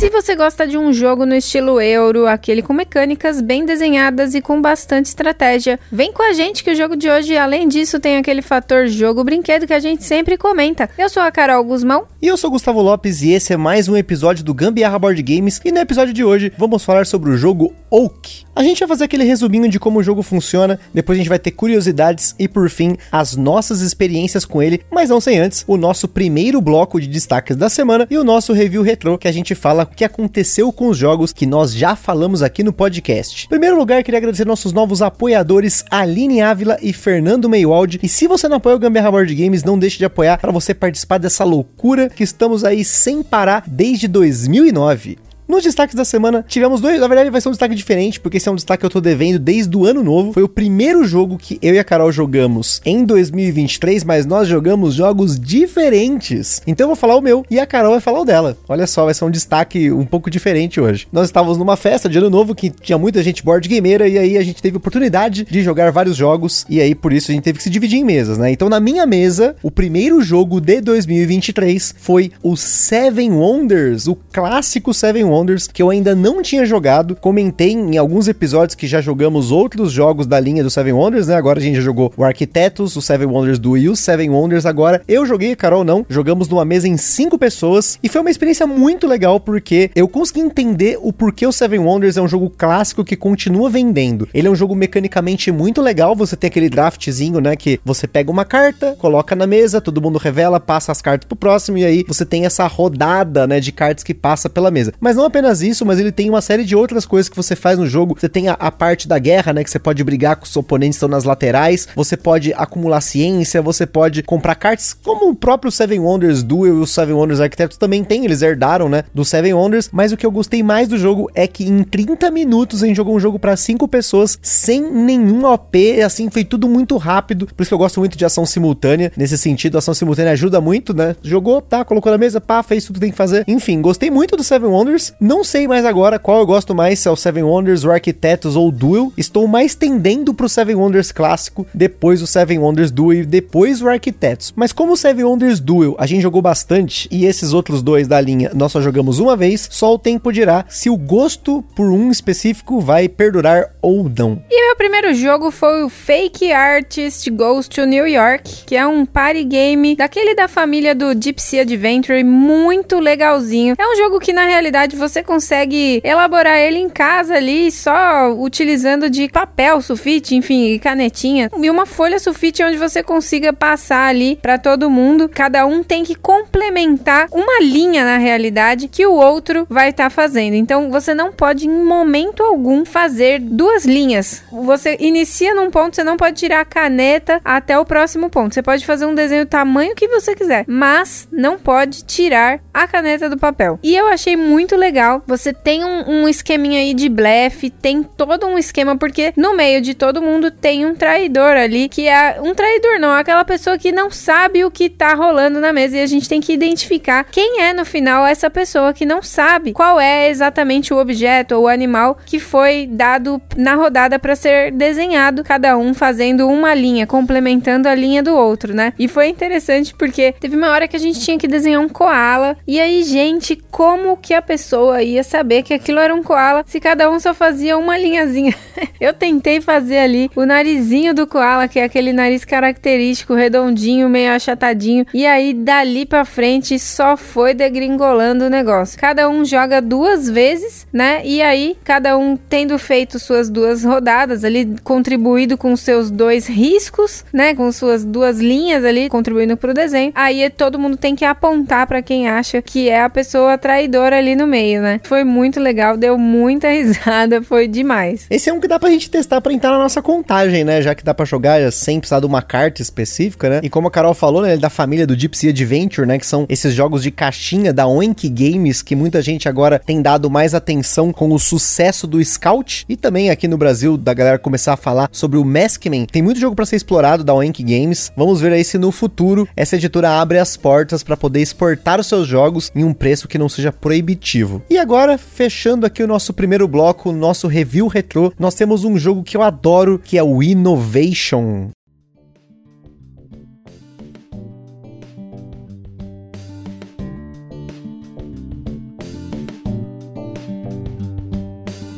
Se você gosta de um jogo no estilo euro, aquele com mecânicas bem desenhadas e com bastante estratégia, vem com a gente que o jogo de hoje, além disso, tem aquele fator jogo-brinquedo que a gente sempre comenta. Eu sou a Carol Guzmão. E eu sou Gustavo Lopes e esse é mais um episódio do Gambiarra Board Games. E no episódio de hoje vamos falar sobre o jogo Oak. A gente vai fazer aquele resuminho de como o jogo funciona, depois a gente vai ter curiosidades e por fim as nossas experiências com ele, mas não sem antes o nosso primeiro bloco de destaques da semana e o nosso review retrô que a gente fala que aconteceu com os jogos que nós já falamos aqui no podcast. Em primeiro lugar, queria agradecer nossos novos apoiadores Aline Ávila e Fernando Meiwald. E se você não apoia o Gambiarra Board Games, não deixe de apoiar para você participar dessa loucura que estamos aí sem parar desde 2009. Nos destaques da semana, tivemos dois. Na verdade, vai ser um destaque diferente, porque esse é um destaque que eu tô devendo desde o ano novo. Foi o primeiro jogo que eu e a Carol jogamos em 2023, mas nós jogamos jogos diferentes. Então eu vou falar o meu e a Carol vai falar o dela. Olha só, vai ser um destaque um pouco diferente hoje. Nós estávamos numa festa de ano novo que tinha muita gente board gameira e aí a gente teve oportunidade de jogar vários jogos e aí por isso a gente teve que se dividir em mesas, né? Então na minha mesa, o primeiro jogo de 2023 foi o Seven Wonders, o clássico Seven Wonders Wonders, que eu ainda não tinha jogado. Comentei em alguns episódios que já jogamos outros jogos da linha do Seven Wonders, né? Agora a gente já jogou o Arquitetos, o Seven Wonders do e o Seven Wonders agora. Eu joguei, Carol não. Jogamos numa mesa em cinco pessoas e foi uma experiência muito legal porque eu consegui entender o porquê o Seven Wonders é um jogo clássico que continua vendendo. Ele é um jogo mecanicamente muito legal, você tem aquele draftzinho, né, que você pega uma carta, coloca na mesa, todo mundo revela, passa as cartas pro próximo e aí você tem essa rodada, né, de cartas que passa pela mesa. Mas não apenas isso, mas ele tem uma série de outras coisas que você faz no jogo. Você tem a, a parte da guerra, né? Que você pode brigar com os oponentes que estão nas laterais. Você pode acumular ciência, você pode comprar cartas, como o próprio Seven Wonders Duel e o Seven Wonders Architects também tem. Eles herdaram, né? Do Seven Wonders. Mas o que eu gostei mais do jogo é que em 30 minutos a gente jogou um jogo para 5 pessoas sem nenhum OP. Assim, foi tudo muito rápido. Por isso que eu gosto muito de ação simultânea. Nesse sentido, ação simultânea ajuda muito, né? Jogou, tá, colocou na mesa, pá, fez tudo que tem que fazer. Enfim, gostei muito do Seven Wonders. Não sei mais agora qual eu gosto mais, se é o Seven Wonders, o Arquitetos ou o Duel. Estou mais tendendo pro Seven Wonders clássico, depois o Seven Wonders Duel e depois o Arquitetos. Mas como o Seven Wonders Duel a gente jogou bastante e esses outros dois da linha nós só jogamos uma vez, só o tempo dirá se o gosto por um específico vai perdurar ou não. E meu primeiro jogo foi o Fake Artist Goes to New York, que é um party game daquele da família do Gypsy Adventure, muito legalzinho. É um jogo que na realidade você consegue elaborar ele em casa ali, só utilizando de papel sulfite, enfim, canetinha e uma folha sulfite onde você consiga passar ali para todo mundo. Cada um tem que complementar uma linha na realidade que o outro vai estar tá fazendo. Então você não pode em momento algum fazer duas linhas. Você inicia num ponto, você não pode tirar a caneta até o próximo ponto. Você pode fazer um desenho tamanho que você quiser, mas não pode tirar a caneta do papel. E eu achei muito legal. Você tem um, um esqueminha aí de blefe, tem todo um esquema, porque no meio de todo mundo tem um traidor ali, que é um traidor, não, aquela pessoa que não sabe o que tá rolando na mesa. E a gente tem que identificar quem é no final essa pessoa que não sabe qual é exatamente o objeto ou o animal que foi dado na rodada para ser desenhado, cada um fazendo uma linha, complementando a linha do outro, né? E foi interessante porque teve uma hora que a gente tinha que desenhar um koala. E aí, gente, como que a pessoa ia saber que aquilo era um koala se cada um só fazia uma linhazinha? Eu tentei fazer ali o narizinho do koala, que é aquele nariz característico, redondinho, meio achatadinho, e aí dali para frente só foi degringolando o negócio. Cada um joga duas vezes, né? E aí cada um tendo feito suas duas rodadas ali, contribuído com seus dois riscos, né? Com suas duas linhas ali, contribuindo pro desenho. Aí todo mundo tem que apontar para quem acha que é a pessoa traidora ali no meio, né? Foi muito legal, deu muita risada, foi demais. Esse é um que dá pra gente testar pra entrar na nossa contagem, né? Já que dá pra jogar sem precisar de uma carta específica, né? E como a Carol falou, né? É da família do Gypsy Adventure, né? Que são esses jogos de caixinha da Oink Games, que muita gente agora tem dado mais atenção com o sucesso do Scout. E também aqui no Brasil, da galera começar a falar sobre o Maskman. Tem muito jogo para ser explorado da Oink Games. Vamos ver aí se no futuro essa editora abre as portas para poder exportar os seus jogos em um preço que não seja proibitivo. E agora, fechando aqui o nosso primeiro bloco, o nosso review retrô, nós temos um jogo que eu adoro, que é o Innovation.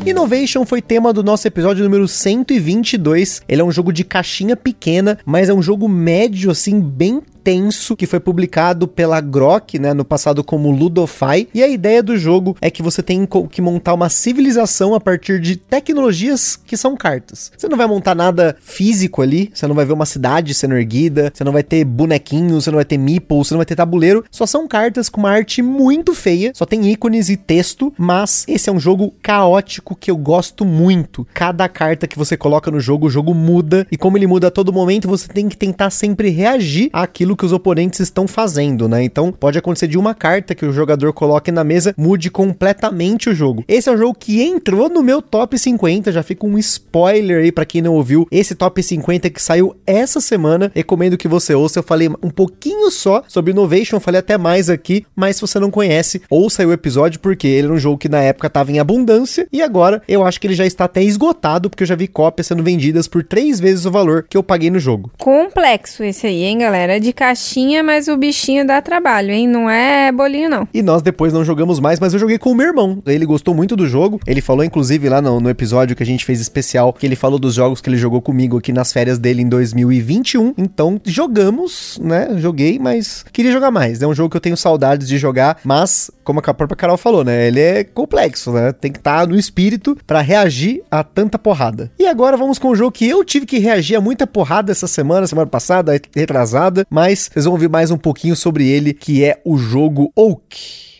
Innovation foi tema do nosso episódio número 122. Ele é um jogo de caixinha pequena, mas é um jogo médio, assim, bem tenso que foi publicado pela Grok, né, no passado como Ludofy. E a ideia do jogo é que você tem que montar uma civilização a partir de tecnologias que são cartas. Você não vai montar nada físico ali, você não vai ver uma cidade sendo erguida, você não vai ter bonequinhos, você não vai ter meeples, você não vai ter tabuleiro. Só são cartas com uma arte muito feia, só tem ícones e texto, mas esse é um jogo caótico que eu gosto muito. Cada carta que você coloca no jogo, o jogo muda e como ele muda a todo momento, você tem que tentar sempre reagir àquilo aquilo que os oponentes estão fazendo, né? Então pode acontecer de uma carta que o jogador coloque na mesa mude completamente o jogo. Esse é um jogo que entrou no meu top 50, já fica um spoiler aí para quem não ouviu. Esse top 50 que saiu essa semana, recomendo que você ouça. Eu falei um pouquinho só sobre Innovation, falei até mais aqui, mas se você não conhece, ouça o episódio porque ele era um jogo que na época estava em abundância e agora eu acho que ele já está até esgotado porque eu já vi cópias sendo vendidas por três vezes o valor que eu paguei no jogo. Complexo esse aí, hein, galera? De caixinha, mas o bichinho dá trabalho, hein? Não é bolinho, não. E nós depois não jogamos mais, mas eu joguei com o meu irmão. Ele gostou muito do jogo. Ele falou, inclusive, lá no, no episódio que a gente fez especial, que ele falou dos jogos que ele jogou comigo aqui nas férias dele em 2021. Então, jogamos, né? Joguei, mas queria jogar mais. É um jogo que eu tenho saudades de jogar, mas, como a própria Carol falou, né? Ele é complexo, né? Tem que estar tá no espírito para reagir a tanta porrada. E agora vamos com um jogo que eu tive que reagir a muita porrada essa semana, semana passada, retrasada, mas vocês vão ouvir mais um pouquinho sobre ele, que é o jogo Oak.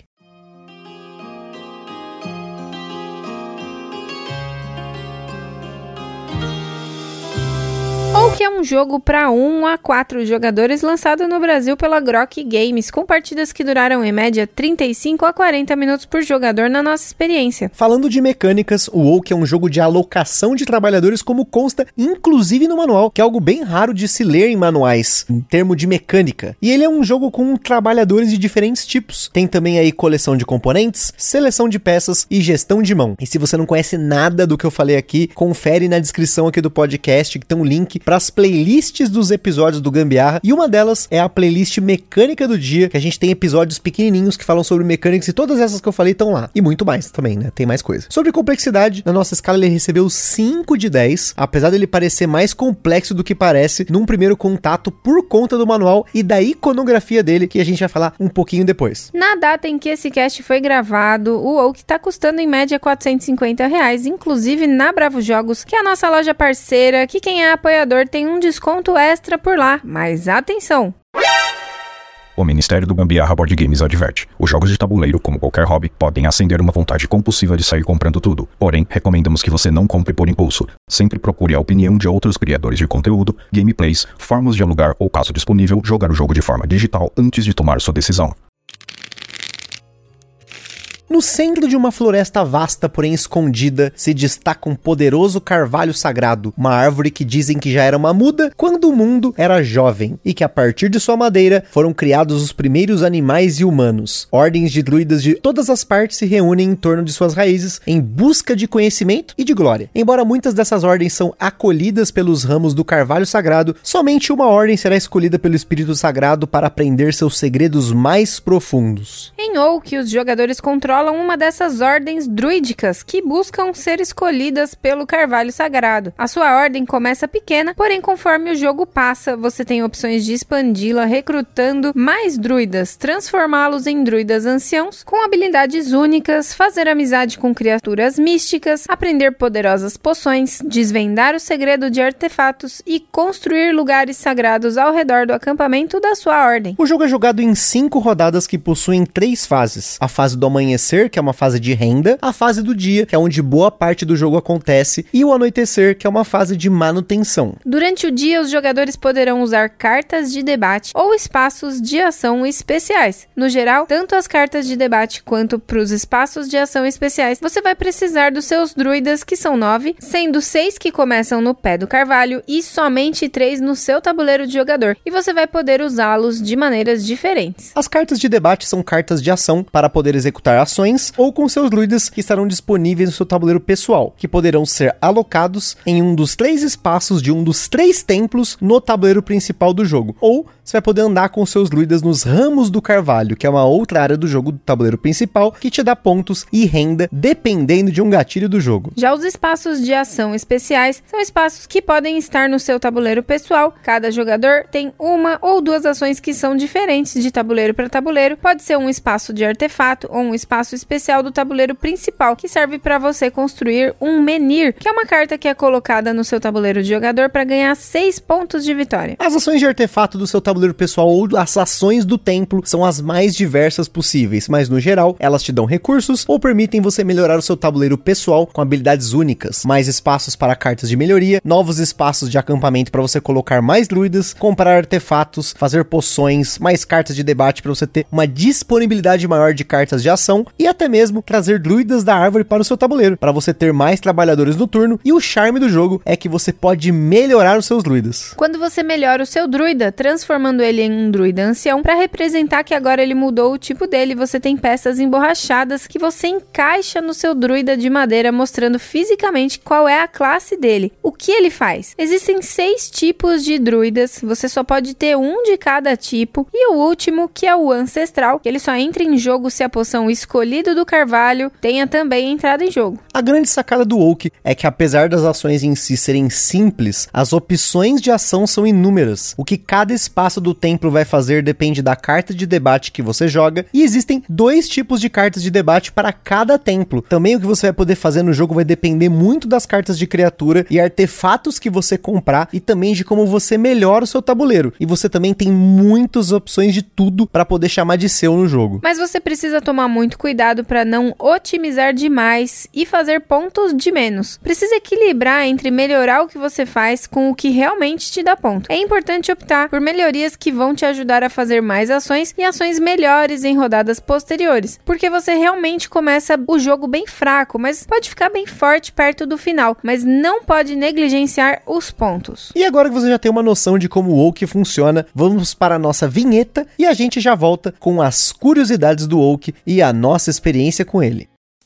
Que é um jogo para 1 a 4 jogadores lançado no Brasil pela Grok Games, com partidas que duraram em média 35 a 40 minutos por jogador na nossa experiência. Falando de mecânicas, o Oak é um jogo de alocação de trabalhadores como consta inclusive no manual, que é algo bem raro de se ler em manuais, em termo de mecânica. E ele é um jogo com trabalhadores de diferentes tipos. Tem também aí coleção de componentes, seleção de peças e gestão de mão. E se você não conhece nada do que eu falei aqui, confere na descrição aqui do podcast que tem um link para as playlists dos episódios do Gambiarra e uma delas é a playlist Mecânica do Dia, que a gente tem episódios pequenininhos que falam sobre mecânicas e todas essas que eu falei estão lá. E muito mais também, né? Tem mais coisa. Sobre complexidade, na nossa escala ele recebeu 5 de 10, apesar dele parecer mais complexo do que parece num primeiro contato por conta do manual e da iconografia dele, que a gente vai falar um pouquinho depois. Na data em que esse cast foi gravado, o Oak tá custando em média 450 reais, inclusive na Bravo Jogos, que é a nossa loja parceira, que quem é apoiador tem um desconto extra por lá. Mas atenção! O Ministério do Gambiarra Board Games adverte: os jogos de tabuleiro, como qualquer hobby, podem acender uma vontade compulsiva de sair comprando tudo. Porém, recomendamos que você não compre por impulso. Sempre procure a opinião de outros criadores de conteúdo, gameplays, formas de alugar ou, caso disponível, jogar o jogo de forma digital antes de tomar sua decisão. No centro de uma floresta vasta, porém escondida, se destaca um poderoso carvalho sagrado, uma árvore que dizem que já era uma muda quando o mundo era jovem, e que a partir de sua madeira foram criados os primeiros animais e humanos. Ordens de druidas de todas as partes se reúnem em torno de suas raízes em busca de conhecimento e de glória. Embora muitas dessas ordens são acolhidas pelos ramos do carvalho sagrado, somente uma ordem será escolhida pelo espírito sagrado para aprender seus segredos mais profundos. Em Oak, os jogadores controlam controlam uma dessas ordens druídicas que buscam ser escolhidas pelo Carvalho Sagrado. A sua ordem começa pequena, porém, conforme o jogo passa, você tem opções de expandi-la recrutando mais druidas, transformá-los em druidas anciãos com habilidades únicas, fazer amizade com criaturas místicas, aprender poderosas poções, desvendar o segredo de artefatos e construir lugares sagrados ao redor do acampamento da sua ordem. O jogo é jogado em cinco rodadas que possuem três fases: a fase do amanhecer amanhecer, que é uma fase de renda, a fase do dia, que é onde boa parte do jogo acontece, e o anoitecer, que é uma fase de manutenção. Durante o dia, os jogadores poderão usar cartas de debate ou espaços de ação especiais. No geral, tanto as cartas de debate quanto para os espaços de ação especiais, você vai precisar dos seus druidas, que são nove, sendo seis que começam no pé do carvalho e somente três no seu tabuleiro de jogador, e você vai poder usá-los de maneiras diferentes. As cartas de debate são cartas de ação para poder executar ações ações, ou com seus druidas que estarão disponíveis no seu tabuleiro pessoal, que poderão ser alocados em um dos três espaços de um dos três templos no tabuleiro principal do jogo, ou você vai poder andar com seus druidas nos ramos do carvalho, que é uma outra área do jogo do tabuleiro principal, que te dá pontos e renda dependendo de um gatilho do jogo. Já os espaços de ação especiais são espaços que podem estar no seu tabuleiro pessoal. Cada jogador tem uma ou duas ações que são diferentes de tabuleiro para tabuleiro. Pode ser um espaço de artefato ou um espaço especial do tabuleiro principal, que serve para você construir um menir, que é uma carta que é colocada no seu tabuleiro de jogador para ganhar 6 pontos de vitória. As ações de artefato do seu tabuleiro pessoal ou as ações do templo são as mais diversas possíveis, mas no geral, elas te dão recursos ou permitem você melhorar o seu tabuleiro pessoal com habilidades únicas, mais espaços para cartas de melhoria, novos espaços de acampamento para você colocar mais druidas, comprar artefatos, fazer poções, mais cartas de debate para você ter uma disponibilidade maior de cartas de ação e até mesmo trazer druidas da árvore para o seu tabuleiro, para você ter mais trabalhadores no turno. E o charme do jogo é que você pode melhorar os seus druidas. Quando você melhora o seu druida, transformando ele em um druida ancião, para representar que agora ele mudou o tipo dele, você tem peças emborrachadas que você encaixa no seu druida de madeira, mostrando fisicamente qual é a classe dele. O que ele faz? Existem seis tipos de druidas, você só pode ter um de cada tipo, e o último, que é o ancestral, que ele só entra em jogo se a poção escolhido do carvalho tenha também entrado em jogo. A grande sacada do Oak é que apesar das ações em si serem simples, as opções de ação são inúmeras. O que cada espaço do templo vai fazer depende da carta de debate que você joga, e existem dois tipos de cartas de debate para cada templo. Também o que você vai poder fazer no jogo vai depender muito das cartas de criatura e artefatos que você comprar e também de como você melhora o seu tabuleiro. E você também tem muitas opções de tudo para poder chamar de seu no jogo. Mas você precisa tomar muito cuidado para não otimizar demais e fazer pontos de menos. Precisa equilibrar entre melhorar o que você faz com o que realmente te dá ponto. É importante optar por melhorias que vão te ajudar a fazer mais ações e ações melhores em rodadas posteriores, porque você realmente começa o jogo bem fraco, mas pode ficar bem forte perto do final, mas não pode negligenciar os pontos. E agora que você já tem uma noção de como o Oak funciona, vamos para a nossa vinheta e a gente já volta com as curiosidades do Oak e a nossa experiência com ele.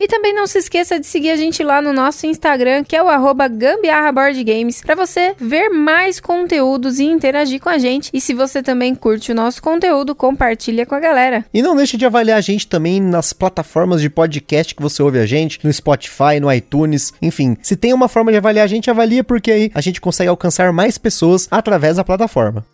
E também não se esqueça de seguir a gente lá no nosso Instagram, que é o arroba Gambiarra Board Games, para você ver mais conteúdos e interagir com a gente. E se você também curte o nosso conteúdo, compartilha com a galera. E não deixe de avaliar a gente também nas plataformas de podcast que você ouve a gente, no Spotify, no iTunes, enfim. Se tem uma forma de avaliar a gente, avalia porque aí a gente consegue alcançar mais pessoas através da plataforma.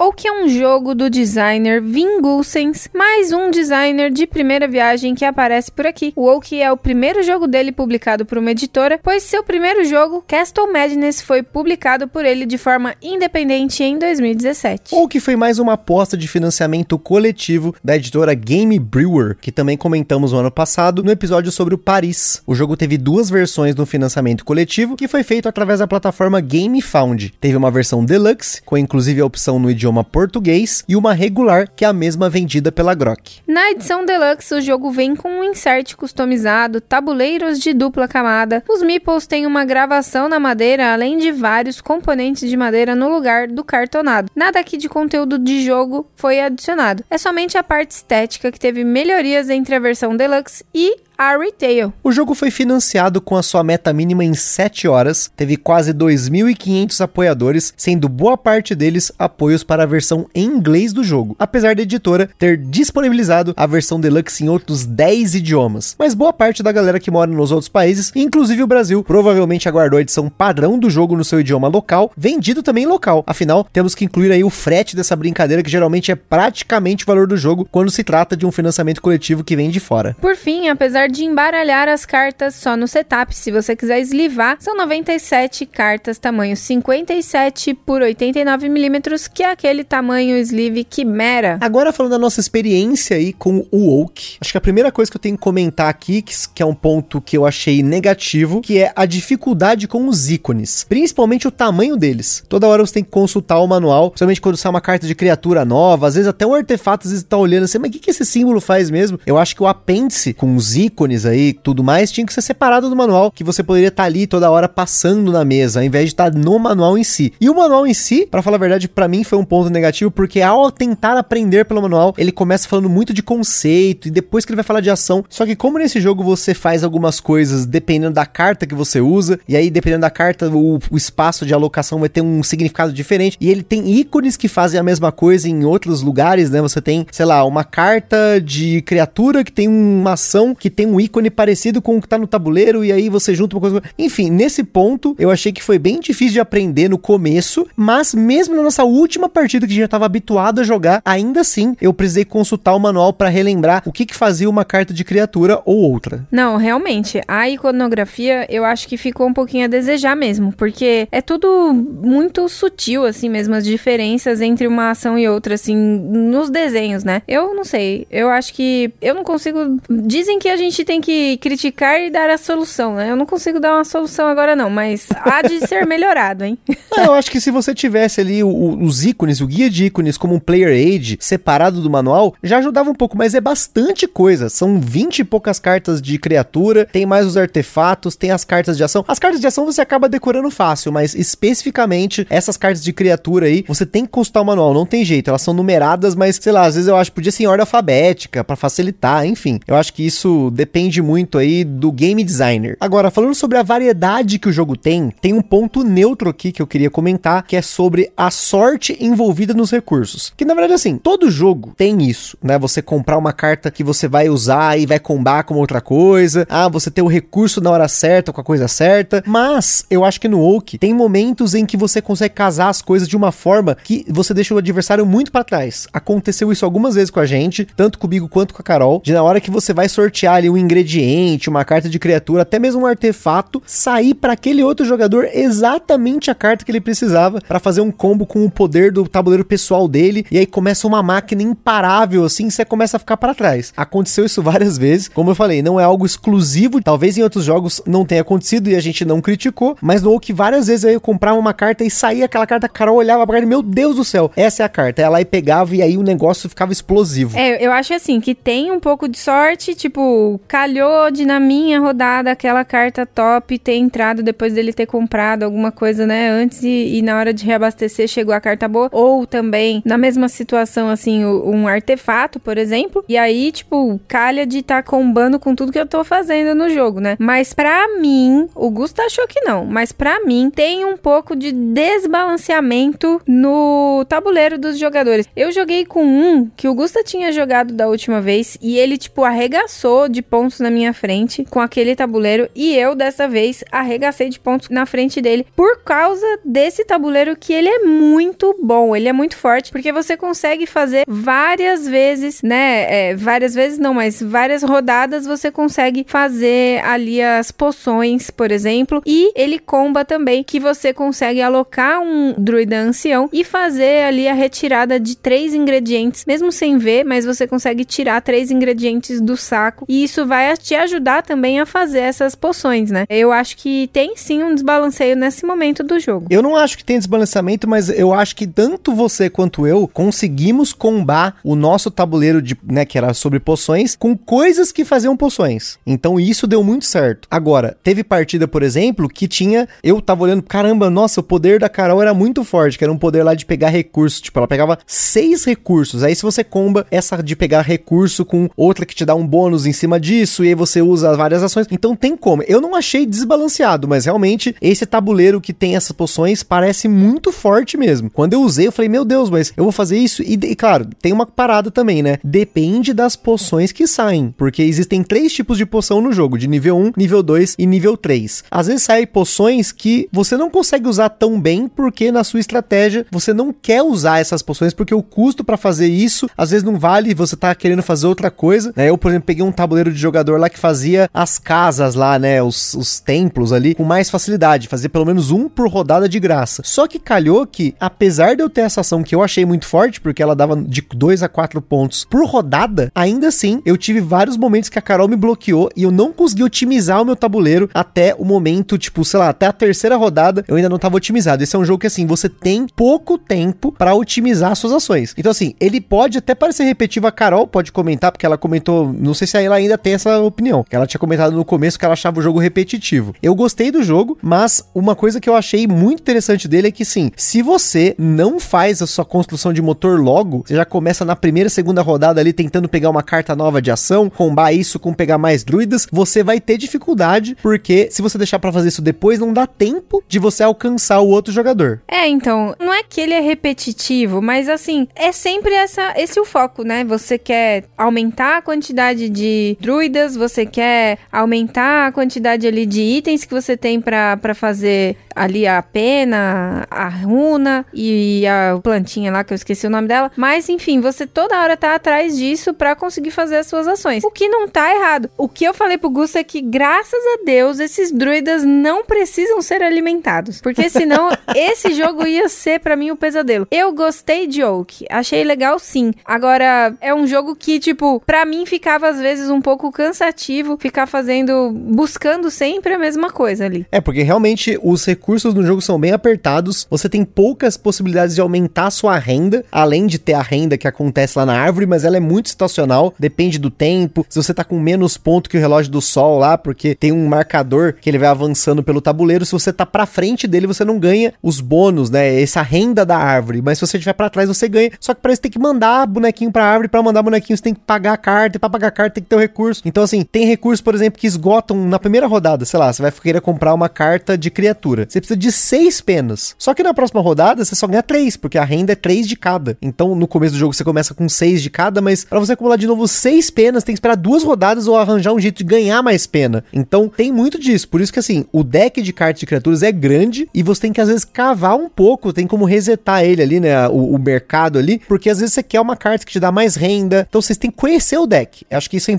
Ou que é um jogo do designer Vin Gulsens, mais um designer de primeira viagem que aparece por aqui. O Oak é o primeiro jogo dele publicado por uma editora, pois seu primeiro jogo, Castle Madness, foi publicado por ele de forma independente em 2017. Ou que foi mais uma aposta de financiamento coletivo da editora Game Brewer, que também comentamos no ano passado no episódio sobre o Paris. O jogo teve duas versões no financiamento coletivo, que foi feito através da plataforma GameFound. Teve uma versão deluxe, com inclusive a opção no idioma idioma português, e uma regular, que é a mesma vendida pela Grok. Na edição Deluxe, o jogo vem com um insert customizado, tabuleiros de dupla camada, os meeples têm uma gravação na madeira, além de vários componentes de madeira no lugar do cartonado. Nada aqui de conteúdo de jogo foi adicionado. É somente a parte estética que teve melhorias entre a versão Deluxe e a retail. O jogo foi financiado com a sua meta mínima em 7 horas, teve quase 2.500 apoiadores, sendo boa parte deles apoios para a versão em inglês do jogo, apesar da editora ter disponibilizado a versão deluxe em outros 10 idiomas. Mas boa parte da galera que mora nos outros países, inclusive o Brasil, provavelmente aguardou a edição padrão do jogo no seu idioma local, vendido também local. Afinal, temos que incluir aí o frete dessa brincadeira que geralmente é praticamente o valor do jogo quando se trata de um financiamento coletivo que vem de fora. Por fim, apesar de embaralhar as cartas só no setup. Se você quiser eslivar, são 97 cartas tamanho 57 por 89 milímetros, que é aquele tamanho sleeve quimera. Agora falando da nossa experiência aí com o Oak, acho que a primeira coisa que eu tenho que comentar aqui, que, é um ponto que eu achei negativo, que é a dificuldade com os ícones, principalmente o tamanho deles. Toda hora você tem que consultar o manual, principalmente quando sai uma carta de criatura nova, às vezes até um artefato, às vezes tá olhando assim, mas o que, que esse símbolo faz mesmo? Eu acho que o apêndice com os ícones ícones aí, tudo mais, tinha que ser separado do manual, que você poderia estar tá ali toda hora passando na mesa, ao invés de estar tá no manual em si. E o manual em si, para falar a verdade, para mim foi um ponto negativo, porque ao tentar aprender pelo manual, ele começa falando muito de conceito e depois que ele vai falar de ação. Só que como nesse jogo você faz algumas coisas dependendo da carta que você usa, e aí dependendo da carta, o, o espaço de alocação vai ter um significado diferente, e ele tem ícones que fazem a mesma coisa em outros lugares, né? Você tem, sei lá, uma carta de criatura que tem uma ação que tem um ícone parecido com o que tá no tabuleiro e aí você junta uma coisa. Enfim, nesse ponto eu achei que foi bem difícil de aprender no começo, mas mesmo na nossa última partida que já estava habituado a jogar, ainda assim eu precisei consultar o manual para relembrar o que que fazia uma carta de criatura ou outra. Não, realmente, a iconografia eu acho que ficou um pouquinho a desejar mesmo, porque é tudo muito sutil assim mesmo as diferenças entre uma ação e outra assim nos desenhos, né? Eu não sei, eu acho que eu não consigo. Dizem que a gente gente tem que criticar e dar a solução, né? Eu não consigo dar uma solução agora, não, mas há de ser melhorado, hein? Não, eu acho que se você tivesse ali o, os ícones, o guia de ícones como um player aid separado do manual, já ajudava um pouco, mas é bastante coisa. São 20 e poucas cartas de criatura, tem mais os artefatos, tem as cartas de ação. As cartas de ação você acaba decorando fácil, mas especificamente essas cartas de criatura aí, você tem que consultar o manual, não tem jeito. Elas são numeradas, mas sei lá, às vezes eu acho que podia ser em ordem alfabética para facilitar, enfim. Eu acho que isso depende muito aí do game designer. Agora, falando sobre a variedade que o jogo tem, tem um ponto neutro aqui que eu queria comentar, que é sobre a sorte envolvida nos recursos. Que na verdade assim, todo jogo tem isso, né? Você comprar uma carta que você vai usar e vai combar com outra coisa. Ah, você ter o recurso na hora certa com a coisa certa. Mas eu acho que no Oak tem momentos em que você consegue casar as coisas de uma forma que você deixa o adversário muito para trás. Aconteceu isso algumas vezes com a gente, tanto comigo quanto com a Carol, de na hora que você vai sortear ali um ingrediente, uma carta de criatura, até mesmo um artefato, sair para aquele outro jogador exatamente a carta que ele precisava para fazer um combo com o poder do tabuleiro pessoal dele, e aí começa uma máquina imparável assim, você começa a ficar para trás. Aconteceu isso várias vezes, como eu falei, não é algo exclusivo, talvez em outros jogos não tenha acontecido e a gente não criticou, mas no que várias vezes eu comprava uma carta e saía aquela carta, a Carol olhava pra carta, meu Deus do céu, essa é a carta. Ela aí pegava e aí o negócio ficava explosivo. É, eu acho assim que tem um pouco de sorte, tipo, calhou de na minha rodada aquela carta top ter entrado depois dele ter comprado alguma coisa, né, antes e, e na hora de reabastecer chegou a carta boa. Ou também, na mesma situação, assim, um artefato, por exemplo, e aí, tipo, calha de tá combando com tudo que eu tô fazendo no jogo, né? Mas pra mim, o Gusto achou que não, mas pra mim tem um pouco de desbalanceamento no tabuleiro dos jogadores. Eu joguei com um que o Gusta tinha jogado da última vez e ele, tipo, arregaçou de pontos na minha frente com aquele tabuleiro e eu dessa vez arregacei de pontos na frente dele por causa desse tabuleiro que ele é muito bom, ele é muito forte porque você consegue fazer várias vezes, né? É, várias vezes não, mas várias rodadas você consegue fazer ali as poções, por exemplo, e ele comba também que você consegue alocar um druida ancião e fazer ali a retirada de três ingredientes, mesmo sem ver, mas você consegue tirar três ingredientes do saco e isso isso vai te ajudar também a fazer essas poções, né? Eu acho que tem sim um desbalanceio nesse momento do jogo. Eu não acho que tem desbalanceamento, mas eu acho que tanto você quanto eu conseguimos combar o nosso tabuleiro de, né, que era sobre poções, com coisas que faziam poções. Então isso deu muito certo. Agora, teve partida, por exemplo, que tinha, eu tava olhando, caramba, nossa, o poder da Carol era muito forte, que era um poder lá de pegar recursos, tipo, ela pegava seis recursos. Aí se você comba essa de pegar recurso com outra que te dá um bônus em cima disso, e aí você usa várias ações. Então tem como. Eu não achei desbalanceado, mas realmente esse tabuleiro que tem essas poções parece muito forte mesmo. Quando eu usei, eu falei, meu Deus, mas eu vou fazer isso? E, e claro, tem uma parada também, né? Depende das poções que saem, porque existem três tipos de poção no jogo, de nível 1, nível 2 e nível 3. Às vezes saem poções que você não consegue usar tão bem porque na sua estratégia você não quer usar essas poções porque o custo para fazer isso às vezes não vale, você tá querendo fazer outra coisa, né? Eu, por exemplo, peguei um tabuleiro de jogador lá que fazia as casas lá, né, os, os templos ali com mais facilidade, fazia pelo menos um por rodada de graça. Só que calhou que, apesar de eu ter essa ação que eu achei muito forte, porque ela dava de 2 a 4 pontos por rodada, ainda assim eu tive vários momentos que a Carol me bloqueou e eu não consegui otimizar o meu tabuleiro até o momento, tipo, sei lá, até a terceira rodada eu ainda não tava otimizado. Esse é um jogo que assim, você tem pouco tempo para otimizar suas ações. Então assim, ele pode até parecer repetitivo, a Carol pode comentar, porque ela comentou, não sei se ela ainda tem essa opinião, que ela tinha comentado no começo que ela achava o jogo repetitivo. Eu gostei do jogo, mas uma coisa que eu achei muito interessante dele é que sim, se você não faz a sua construção de motor logo, você já começa na primeira, segunda rodada ali tentando pegar uma carta nova de ação, combar isso com pegar mais druidas, você vai ter dificuldade, porque se você deixar para fazer isso depois, não dá tempo de você alcançar o outro jogador. É, então, não é que ele é repetitivo, mas assim, é sempre essa, esse o foco, né? Você quer aumentar a quantidade de druidas, você quer aumentar a quantidade ali de itens que você tem para fazer ali a pena, a runa e a plantinha lá que eu esqueci o nome dela. Mas enfim, você toda hora tá atrás disso para conseguir fazer as suas ações. O que não tá errado. O que eu falei pro Gusto é que graças a Deus esses druidas não precisam ser alimentados, porque senão esse jogo ia ser para mim o um pesadelo. Eu gostei de Oak, achei legal sim. Agora é um jogo que tipo, para mim ficava às vezes um pouco cansativo ficar fazendo buscando sempre a mesma coisa ali. É, porque realmente os recursos no jogo são bem apertados, você tem poucas possibilidades de aumentar a sua renda, além de ter a renda que acontece lá na árvore, mas ela é muito estacional, depende do tempo. Se você tá com menos ponto que o relógio do sol lá, porque tem um marcador que ele vai avançando pelo tabuleiro, se você tá para frente dele, você não ganha os bônus, né? Essa renda da árvore, mas se você estiver para trás, você ganha. Só que parece que tem que mandar bonequinho pra árvore, para mandar bonequinho você tem que pagar a carta, e pra pagar a carta tem que ter o recurso. Então assim, tem recursos, por exemplo, que esgotam na primeira rodada, sei lá, você vai querer comprar uma carta de criatura. Você precisa de seis penas. Só que na próxima rodada você só ganha três, porque a renda é três de cada. Então no começo do jogo você começa com seis de cada, mas para você acumular de novo seis penas, tem que esperar duas rodadas ou arranjar um jeito de ganhar mais pena. Então tem muito disso. Por isso que assim, o deck de cartas de criaturas é grande e você tem que às vezes cavar um pouco, tem como resetar ele ali, né? O, o mercado ali, porque às vezes você quer uma carta que te dá mais renda. Então vocês têm que conhecer o deck. Eu acho que isso é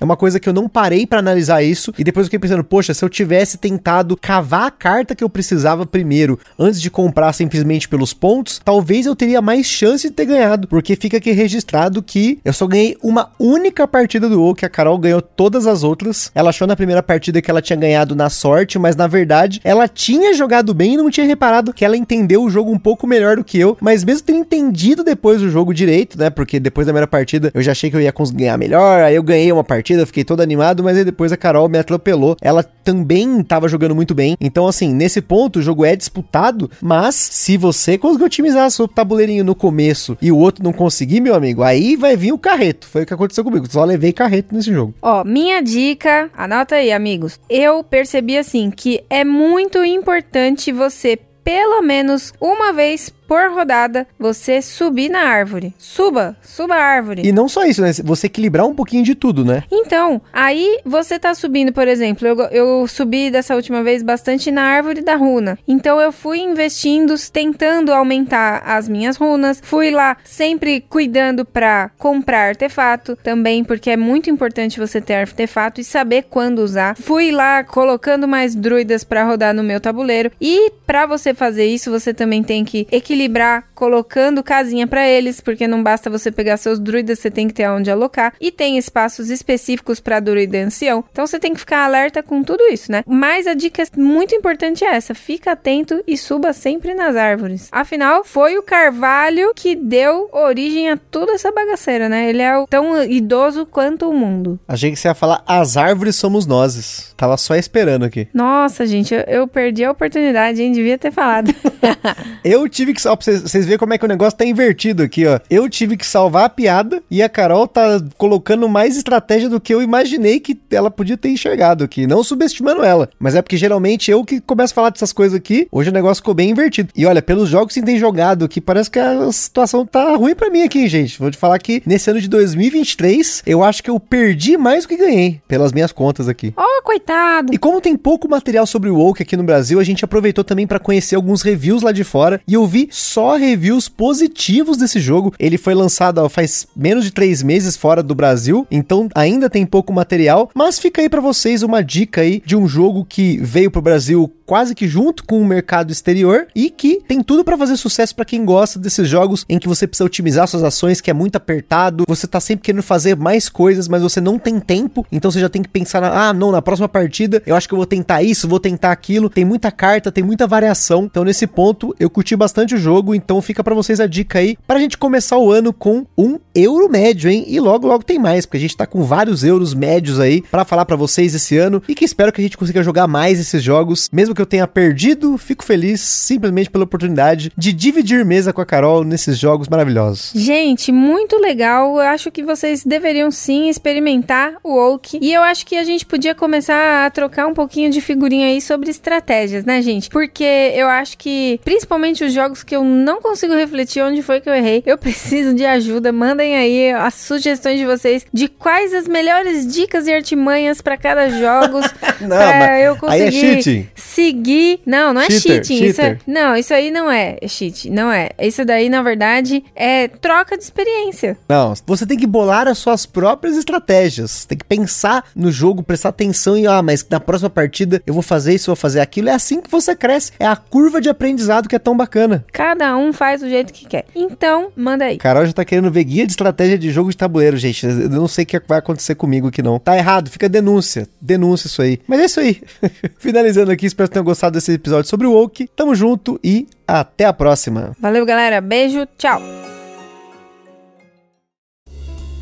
É uma coisa que eu não parei para analisar isso e depois eu fiquei pensando, poxa, se eu tivesse tentado cavar a carta que eu precisava primeiro, antes de comprar simplesmente pelos pontos, talvez eu teria mais chance de ter ganhado, porque fica aqui registrado que eu só ganhei uma única partida do WoW, que a Carol ganhou todas as outras. Ela achou na primeira partida que ela tinha ganhado na sorte, mas na verdade ela tinha jogado bem e não tinha reparado que ela entendeu o jogo um pouco melhor do que eu, mas mesmo tendo entendido depois o jogo direito, né? Porque depois da primeira partida eu já achei que eu ia conseguir ganhar melhor, aí eu ganhei uma partida, fiquei todo animado, mas aí depois a Carol me atropelou. Ela também estava jogando muito bem. Então, assim, nesse ponto o jogo é disputado, mas se você conseguir otimizar seu tabuleirinho no começo e o outro não conseguir, meu amigo, aí vai vir o carreto. Foi o que aconteceu comigo. Só levei carreto nesse jogo. Ó, minha dica, anota aí, amigos. Eu percebi assim que é muito importante você pelo menos uma vez por rodada você subir na árvore. Suba, suba a árvore. E não só isso, né? Você equilibrar um pouquinho de tudo, né? Então, aí você tá subindo, por exemplo, eu, eu subi dessa última vez bastante na árvore da runa. Então eu fui investindo, tentando aumentar as minhas runas. Fui lá sempre cuidando para comprar artefato também, porque é muito importante você ter artefato e saber quando usar. Fui lá colocando mais druidas para rodar no meu tabuleiro. E para você fazer isso, você também tem que equilibrar equilibrar colocando casinha para eles, porque não basta você pegar seus druidas, você tem que ter onde alocar. E tem espaços específicos para druida ancião. Então você tem que ficar alerta com tudo isso, né? Mas a dica muito importante é essa: fica atento e suba sempre nas árvores. Afinal, foi o carvalho que deu origem a toda essa bagaceira, né? Ele é tão idoso quanto o mundo. Achei que você ia falar as árvores somos nós. Tava só esperando aqui. Nossa, gente, eu, eu perdi a oportunidade, hein? Devia ter falado. eu tive que. Ó, pra vocês, vocês verem como é que o negócio tá invertido aqui, ó. Eu tive que salvar a piada e a Carol tá colocando mais estratégia do que eu imaginei que ela podia ter enxergado aqui. Não subestimando ela. Mas é porque geralmente eu que começo a falar dessas coisas aqui. Hoje o negócio ficou bem invertido. E olha, pelos jogos que tem jogado aqui, parece que a situação tá ruim para mim aqui, gente. Vou te falar que nesse ano de 2023, eu acho que eu perdi mais do que ganhei, pelas minhas contas aqui. Oh, coitado! E como tem pouco material sobre o Woke aqui no Brasil, a gente aproveitou também para conhecer alguns reviews lá de fora e eu vi só reviews positivos desse jogo. Ele foi lançado ó, faz menos de três meses fora do Brasil, então ainda tem pouco material, mas fica aí para vocês uma dica aí de um jogo que veio pro Brasil quase que junto com o mercado exterior e que tem tudo para fazer sucesso para quem gosta desses jogos em que você precisa otimizar suas ações, que é muito apertado, você tá sempre querendo fazer mais coisas, mas você não tem tempo, então você já tem que pensar na, ah, não, na próxima partida eu acho que eu vou tentar isso, vou tentar aquilo. Tem muita carta, tem muita variação. Então nesse ponto eu curti bastante o jogo, então fica para vocês a dica aí pra gente começar o ano com um euro médio, hein? E logo logo tem mais, porque a gente tá com vários euros médios aí para falar para vocês esse ano e que espero que a gente consiga jogar mais esses jogos, mesmo que eu tenha perdido, fico feliz simplesmente pela oportunidade de dividir mesa com a Carol nesses jogos maravilhosos. Gente, muito legal. Eu acho que vocês deveriam sim experimentar o Oak. E eu acho que a gente podia começar a trocar um pouquinho de figurinha aí sobre estratégias, né, gente? Porque eu acho que, principalmente os jogos que eu não consigo refletir onde foi que eu errei, eu preciso de ajuda. Mandem aí as sugestões de vocês de quais as melhores dicas e artimanhas para cada jogo. não, pra eu conseguir é seguir. Não, não é cheater, cheating. Isso é... Não, isso aí não é cheat. Não é. Isso daí, na verdade, é troca de experiência. Não, você tem que bolar as suas próprias estratégias. Tem que pensar no jogo, prestar atenção e, ah, mas na próxima partida eu vou fazer isso, vou fazer aquilo. É assim que você cresce. É a curva de aprendizado que é tão bacana. Cada um faz do jeito que quer. Então, manda aí. Carol já tá querendo ver guia de estratégia de jogo de tabuleiro, gente. Eu não sei o que vai acontecer comigo aqui, não. Tá errado, fica denúncia. Denúncia isso aí. Mas é isso aí. Finalizando aqui, espero que tenham gostado desse episódio sobre o Woke. Tamo junto e até a próxima. Valeu, galera. Beijo, tchau.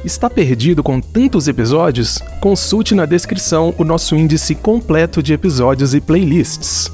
Está perdido com tantos episódios? Consulte na descrição o nosso índice completo de episódios e playlists.